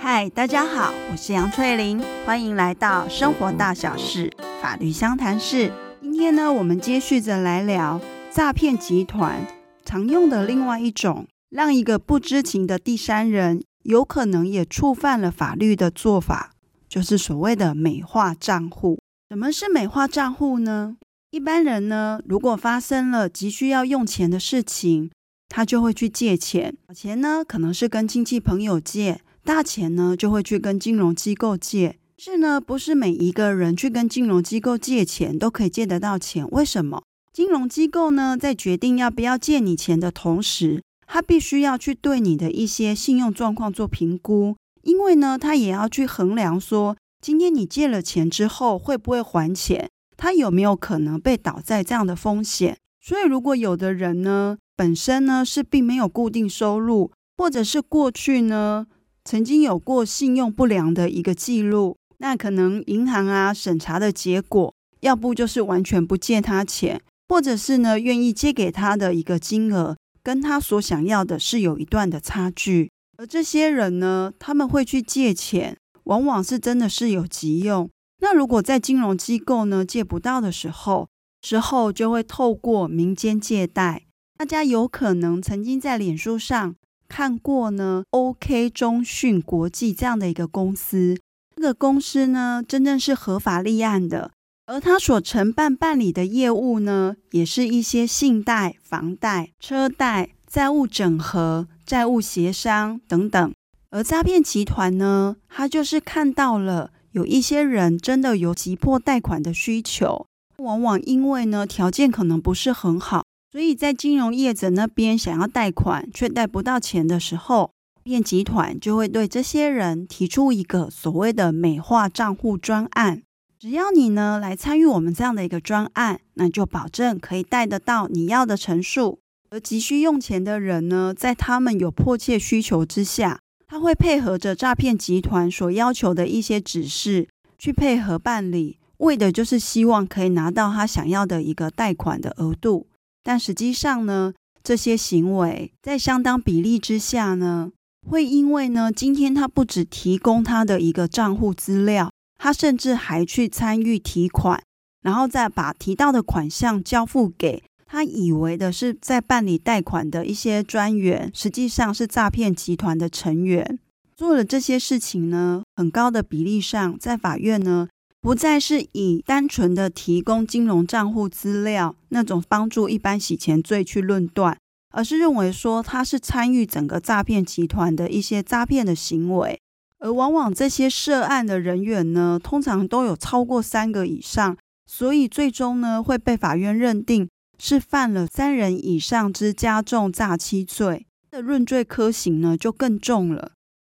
嗨，大家好，我是杨翠玲，欢迎来到生活大小事法律相谈室。今天呢，我们接续着来聊诈骗集团常用的另外一种，让一个不知情的第三人有可能也触犯了法律的做法，就是所谓的美化账户。什么是美化账户呢？一般人呢，如果发生了急需要用钱的事情，他就会去借钱。小钱呢，可能是跟亲戚朋友借；大钱呢，就会去跟金融机构借。是呢，不是每一个人去跟金融机构借钱都可以借得到钱。为什么？金融机构呢，在决定要不要借你钱的同时，他必须要去对你的一些信用状况做评估，因为呢，他也要去衡量说。今天你借了钱之后会不会还钱？他有没有可能被倒债这样的风险？所以，如果有的人呢，本身呢是并没有固定收入，或者是过去呢曾经有过信用不良的一个记录，那可能银行啊审查的结果，要不就是完全不借他钱，或者是呢愿意借给他的一个金额，跟他所想要的是有一段的差距。而这些人呢，他们会去借钱。往往是真的是有急用，那如果在金融机构呢借不到的时候，之后就会透过民间借贷。大家有可能曾经在脸书上看过呢，OK 中讯国际这样的一个公司，这个公司呢真正是合法立案的，而他所承办办理的业务呢，也是一些信贷、房贷、车贷、债务整合、债务协商等等。而诈骗集团呢，他就是看到了有一些人真的有急迫贷款的需求，往往因为呢条件可能不是很好，所以在金融业者那边想要贷款却贷不到钱的时候，诈骗集团就会对这些人提出一个所谓的美化账户专案。只要你呢来参与我们这样的一个专案，那就保证可以贷得到你要的成数。而急需用钱的人呢，在他们有迫切需求之下，他会配合着诈骗集团所要求的一些指示去配合办理，为的就是希望可以拿到他想要的一个贷款的额度。但实际上呢，这些行为在相当比例之下呢，会因为呢，今天他不只提供他的一个账户资料，他甚至还去参与提款，然后再把提到的款项交付给。他以为的是在办理贷款的一些专员，实际上是诈骗集团的成员。做了这些事情呢，很高的比例上，在法院呢，不再是以单纯的提供金融账户资料那种帮助一般洗钱罪去论断，而是认为说他是参与整个诈骗集团的一些诈骗的行为。而往往这些涉案的人员呢，通常都有超过三个以上，所以最终呢，会被法院认定。是犯了三人以上之加重诈欺罪，的论罪科刑呢就更重了。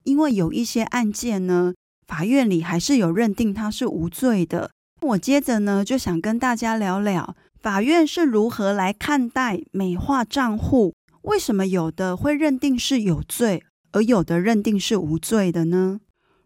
因为有一些案件呢，法院里还是有认定他是无罪的。我接着呢就想跟大家聊聊，法院是如何来看待美化账户？为什么有的会认定是有罪，而有的认定是无罪的呢？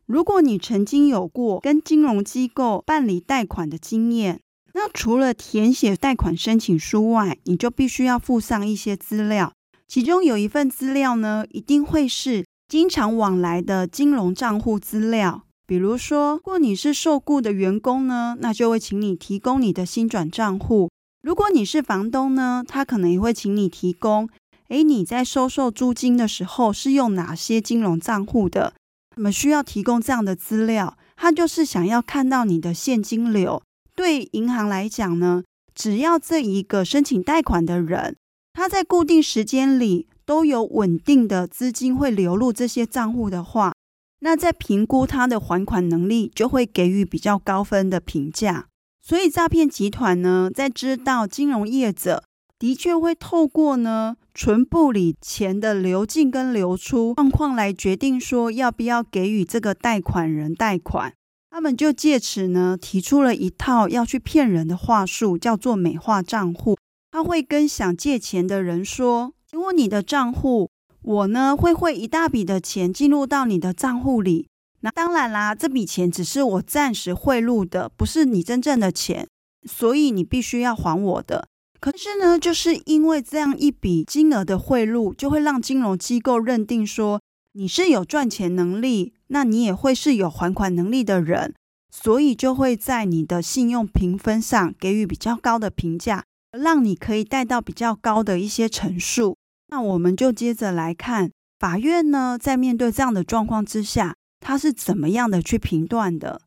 如果你曾经有过跟金融机构办理贷款的经验，那除了填写贷款申请书外，你就必须要附上一些资料，其中有一份资料呢，一定会是经常往来的金融账户资料。比如说，如果你是受雇的员工呢，那就会请你提供你的薪转账户；如果你是房东呢，他可能也会请你提供，诶，你在收受租金的时候是用哪些金融账户的？那么需要提供这样的资料，他就是想要看到你的现金流。对银行来讲呢，只要这一个申请贷款的人，他在固定时间里都有稳定的资金会流入这些账户的话，那在评估他的还款能力，就会给予比较高分的评价。所以诈骗集团呢，在知道金融业者的确会透过呢存簿里钱的流进跟流出状况来决定说要不要给予这个贷款人贷款。他们就借此呢，提出了一套要去骗人的话术，叫做美化账户。他会跟想借钱的人说：“请问你的账户，我呢会汇一大笔的钱进入到你的账户里。那当然啦，这笔钱只是我暂时汇入的，不是你真正的钱。所以你必须要还我的。可是呢，就是因为这样一笔金额的贿赂，就会让金融机构认定说你是有赚钱能力，那你也会是有还款能力的人，所以就会在你的信用评分上给予比较高的评价，让你可以贷到比较高的一些成数。那我们就接着来看，法院呢，在面对这样的状况之下，他是怎么样的去评断的？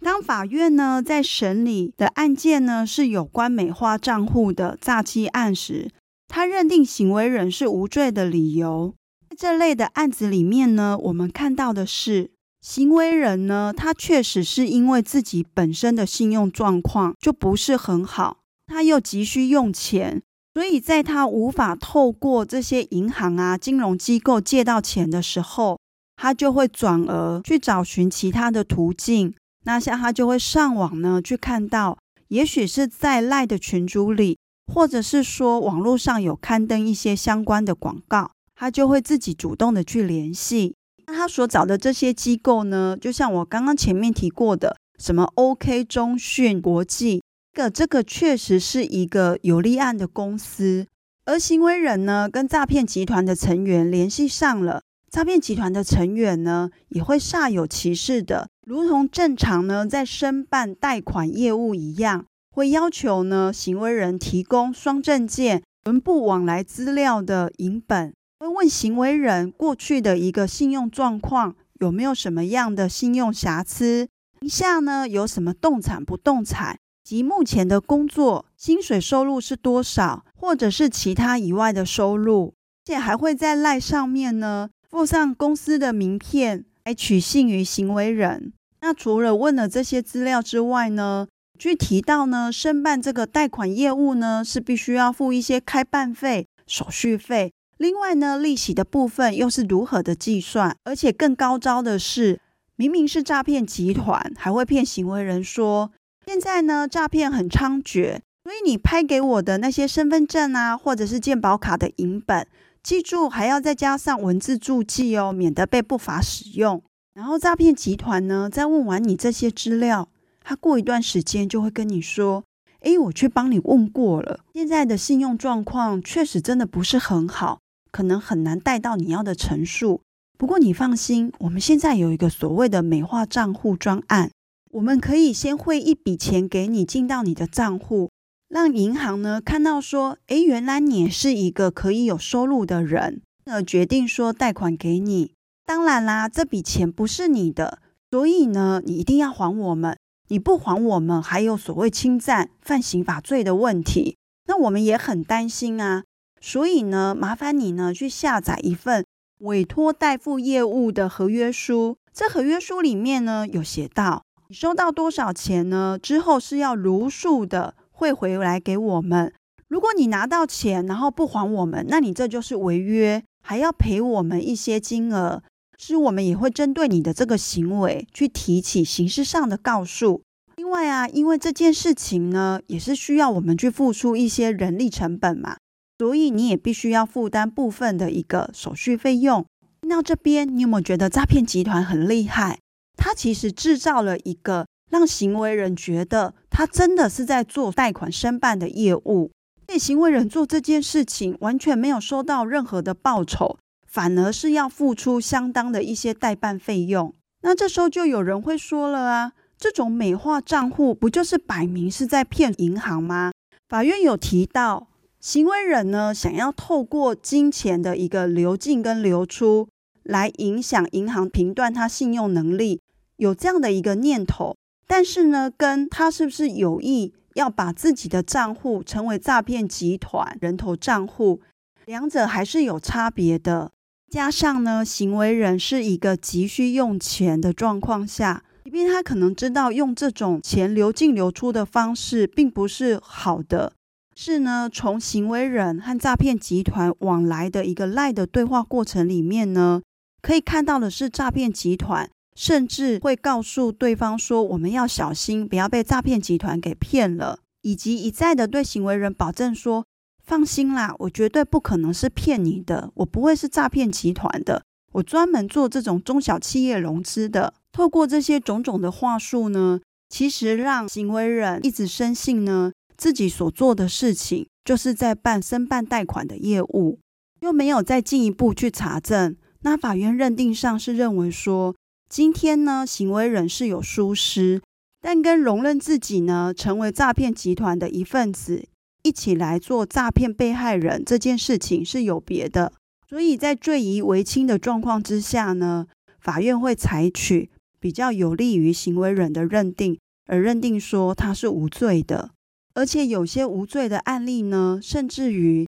当法院呢，在审理的案件呢，是有关美化账户的诈欺案时，他认定行为人是无罪的理由。这类的案子里面呢，我们看到的是，行为人呢，他确实是因为自己本身的信用状况就不是很好，他又急需用钱。所以，在他无法透过这些银行啊、金融机构借到钱的时候，他就会转而去找寻其他的途径。那像他就会上网呢，去看到，也许是在赖的群组里，或者是说网络上有刊登一些相关的广告，他就会自己主动的去联系。那他所找的这些机构呢，就像我刚刚前面提过的，什么 OK 中讯国际。个这个确实是一个有立案的公司，而行为人呢，跟诈骗集团的成员联系上了，诈骗集团的成员呢，也会煞有其事的，如同正常呢在申办贷款业务一样，会要求呢行为人提供双证件、轮部往来资料的影本，会问行为人过去的一个信用状况有没有什么样的信用瑕疵，名下呢有什么动产不动产。及目前的工作薪水收入是多少，或者是其他以外的收入，而且还会在赖上面呢附上公司的名片来取信于行为人。那除了问了这些资料之外呢，据提到呢，申办这个贷款业务呢是必须要付一些开办费、手续费，另外呢利息的部分又是如何的计算？而且更高招的是，明明是诈骗集团，还会骗行为人说。现在呢，诈骗很猖獗，所以你拍给我的那些身份证啊，或者是健保卡的影本，记住还要再加上文字注记哦，免得被不法使用。然后诈骗集团呢，在问完你这些资料，他过一段时间就会跟你说：“诶，我去帮你问过了，现在的信用状况确实真的不是很好，可能很难贷到你要的成数。不过你放心，我们现在有一个所谓的美化账户专案。”我们可以先汇一笔钱给你进到你的账户，让银行呢看到说，诶，原来你是一个可以有收入的人，而决定说贷款给你。当然啦，这笔钱不是你的，所以呢，你一定要还我们。你不还我们，还有所谓侵占、犯刑法罪的问题。那我们也很担心啊，所以呢，麻烦你呢去下载一份委托代付业务的合约书。这合约书里面呢有写到。你收到多少钱呢？之后是要如数的汇回来给我们。如果你拿到钱然后不还我们，那你这就是违约，还要赔我们一些金额。是我们也会针对你的这个行为去提起刑事上的告诉。另外啊，因为这件事情呢，也是需要我们去付出一些人力成本嘛，所以你也必须要负担部分的一个手续费用。听到这边，你有没有觉得诈骗集团很厉害？他其实制造了一个让行为人觉得他真的是在做贷款申办的业务，被行为人做这件事情完全没有收到任何的报酬，反而是要付出相当的一些代办费用。那这时候就有人会说了啊，这种美化账户不就是摆明是在骗银行吗？法院有提到，行为人呢想要透过金钱的一个流进跟流出来影响银行评断他信用能力。有这样的一个念头，但是呢，跟他是不是有意要把自己的账户成为诈骗集团人头账户，两者还是有差别的。加上呢，行为人是一个急需用钱的状况下，即便他可能知道用这种钱流进流出的方式并不是好的，是呢，从行为人和诈骗集团往来的一个赖的对话过程里面呢，可以看到的是诈骗集团。甚至会告诉对方说：“我们要小心，不要被诈骗集团给骗了。”以及一再的对行为人保证说：“放心啦，我绝对不可能是骗你的，我不会是诈骗集团的，我专门做这种中小企业融资的。”透过这些种种的话术呢，其实让行为人一直深信呢，自己所做的事情就是在办申办贷款的业务，又没有再进一步去查证。那法院认定上是认为说，今天呢，行为人是有疏失，但跟容忍自己呢成为诈骗集团的一份子，一起来做诈骗被害人这件事情是有别的。所以在罪疑为轻的状况之下呢，法院会采取比较有利于行为人的认定，而认定说他是无罪的。而且有些无罪的案例呢，甚至于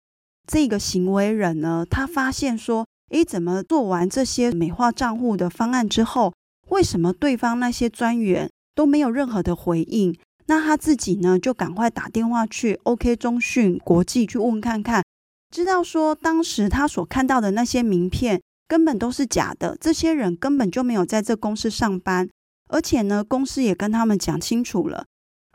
这个行为人呢，他发现说，诶，怎么做完这些美化账户的方案之后，为什么对方那些专员都没有任何的回应？那他自己呢，就赶快打电话去 OK 中讯国际去问看看，知道说当时他所看到的那些名片根本都是假的，这些人根本就没有在这公司上班，而且呢，公司也跟他们讲清楚了。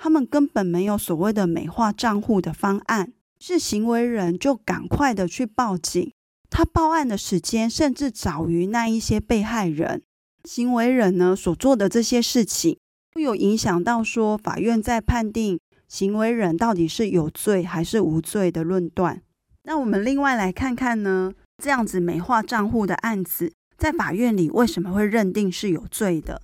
他们根本没有所谓的美化账户的方案，是行为人就赶快的去报警。他报案的时间甚至早于那一些被害人。行为人呢所做的这些事情，会有影响到说法院在判定行为人到底是有罪还是无罪的论断。那我们另外来看看呢，这样子美化账户的案子，在法院里为什么会认定是有罪的？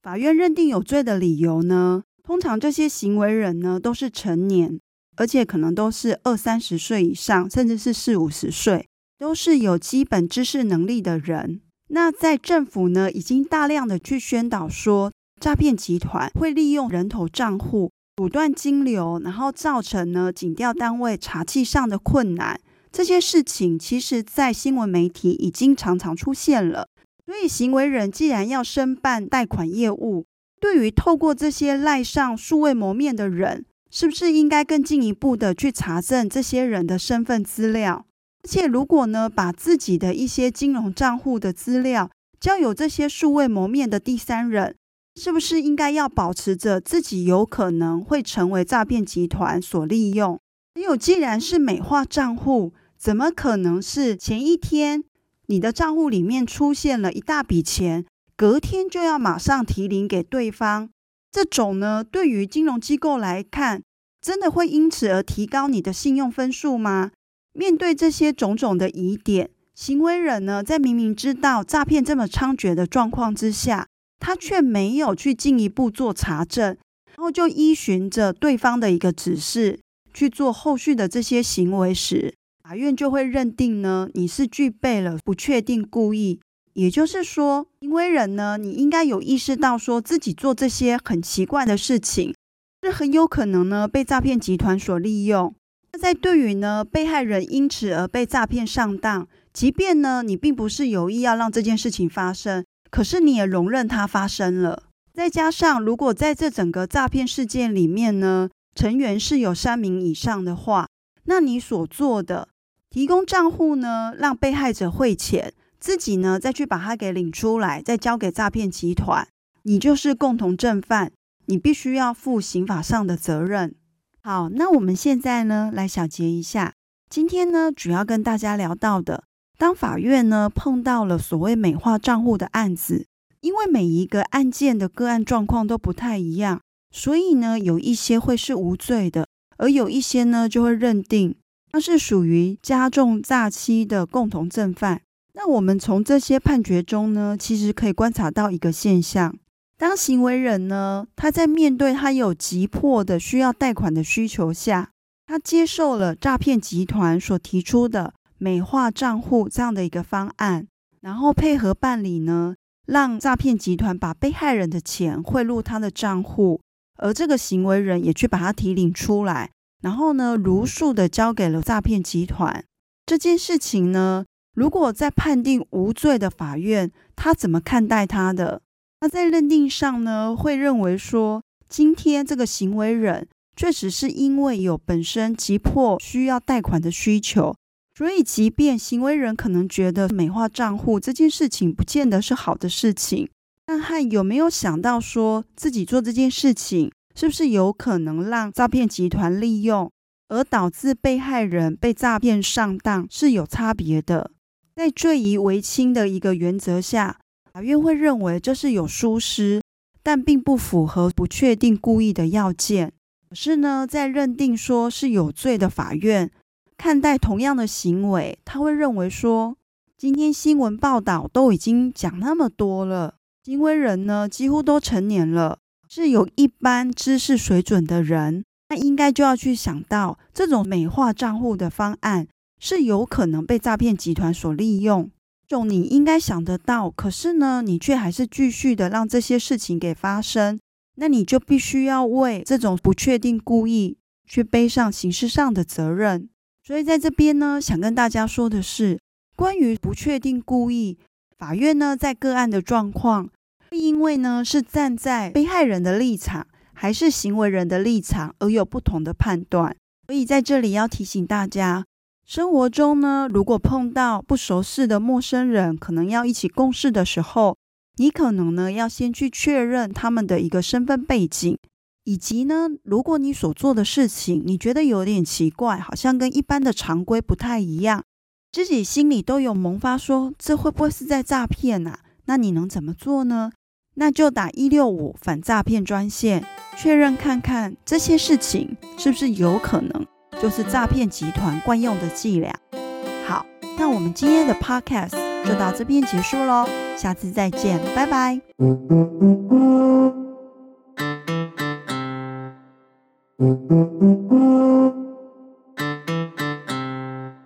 法院认定有罪的理由呢？通常这些行为人呢，都是成年，而且可能都是二三十岁以上，甚至是四五十岁，都是有基本知识能力的人。那在政府呢，已经大量的去宣导说，诈骗集团会利用人头账户阻断金流，然后造成呢警调单位查缉上的困难。这些事情其实，在新闻媒体已经常常出现了。所以，行为人既然要申办贷款业务，对于透过这些赖上数未谋面的人，是不是应该更进一步的去查证这些人的身份资料？而且，如果呢，把自己的一些金融账户的资料交由这些数未谋面的第三人，是不是应该要保持着自己有可能会成为诈骗集团所利用？还有，既然是美化账户，怎么可能是前一天你的账户里面出现了一大笔钱？隔天就要马上提领给对方，这种呢，对于金融机构来看，真的会因此而提高你的信用分数吗？面对这些种种的疑点，行为人呢，在明明知道诈骗这么猖獗的状况之下，他却没有去进一步做查证，然后就依循着对方的一个指示去做后续的这些行为时，法院就会认定呢，你是具备了不确定故意。也就是说，行为人呢，你应该有意识到，说自己做这些很奇怪的事情，是很有可能呢被诈骗集团所利用。那在对于呢被害人因此而被诈骗上当，即便呢你并不是有意要让这件事情发生，可是你也容忍它发生了。再加上，如果在这整个诈骗事件里面呢，成员是有三名以上的话，那你所做的提供账户呢，让被害者汇钱。自己呢，再去把它给领出来，再交给诈骗集团，你就是共同正犯，你必须要负刑法上的责任。好，那我们现在呢，来小结一下，今天呢，主要跟大家聊到的，当法院呢碰到了所谓美化账户的案子，因为每一个案件的个案状况都不太一样，所以呢，有一些会是无罪的，而有一些呢，就会认定那是属于加重诈欺的共同正犯。那我们从这些判决中呢，其实可以观察到一个现象：当行为人呢，他在面对他有急迫的需要贷款的需求下，他接受了诈骗集团所提出的美化账户这样的一个方案，然后配合办理呢，让诈骗集团把被害人的钱汇入他的账户，而这个行为人也去把他提领出来，然后呢，如数的交给了诈骗集团。这件事情呢，如果在判定无罪的法院，他怎么看待他的？那在认定上呢，会认为说，今天这个行为人确实是因为有本身急迫需要贷款的需求，所以即便行为人可能觉得美化账户这件事情不见得是好的事情，但他有没有想到说自己做这件事情是不是有可能让诈骗集团利用，而导致被害人被诈骗上当是有差别的。在罪疑为轻的一个原则下，法院会认为这是有疏失，但并不符合不确定故意的要件。可是呢，在认定说是有罪的法院看待同样的行为，他会认为说，今天新闻报道都已经讲那么多了，行为人呢几乎都成年了，是有一般知识水准的人，那应该就要去想到这种美化账户的方案是有可能被诈骗集团所利用。这种你应该想得到，可是呢，你却还是继续的让这些事情给发生。那你就必须要为这种不确定故意去背上刑事上的责任。所以在这边呢，想跟大家说的是，关于不确定故意，法院呢在个案的状况，因为呢是站在被害人的立场还是行为人的立场而有不同的判断。所以在这里要提醒大家，生活中呢，如果碰到不熟悉的陌生人，可能要一起共事的时候。你可能呢要先去确认他们的一个身份背景，以及呢，如果你所做的事情你觉得有点奇怪，好像跟一般的常规不太一样，自己心里都有萌发说这会不会是在诈骗啊？那你能怎么做呢？那就打一六五反诈骗专线，确认看看这些事情是不是有可能就是诈骗集团惯用的伎俩。好那我们今天的 podcast 就到这边结束喽下次再见拜拜。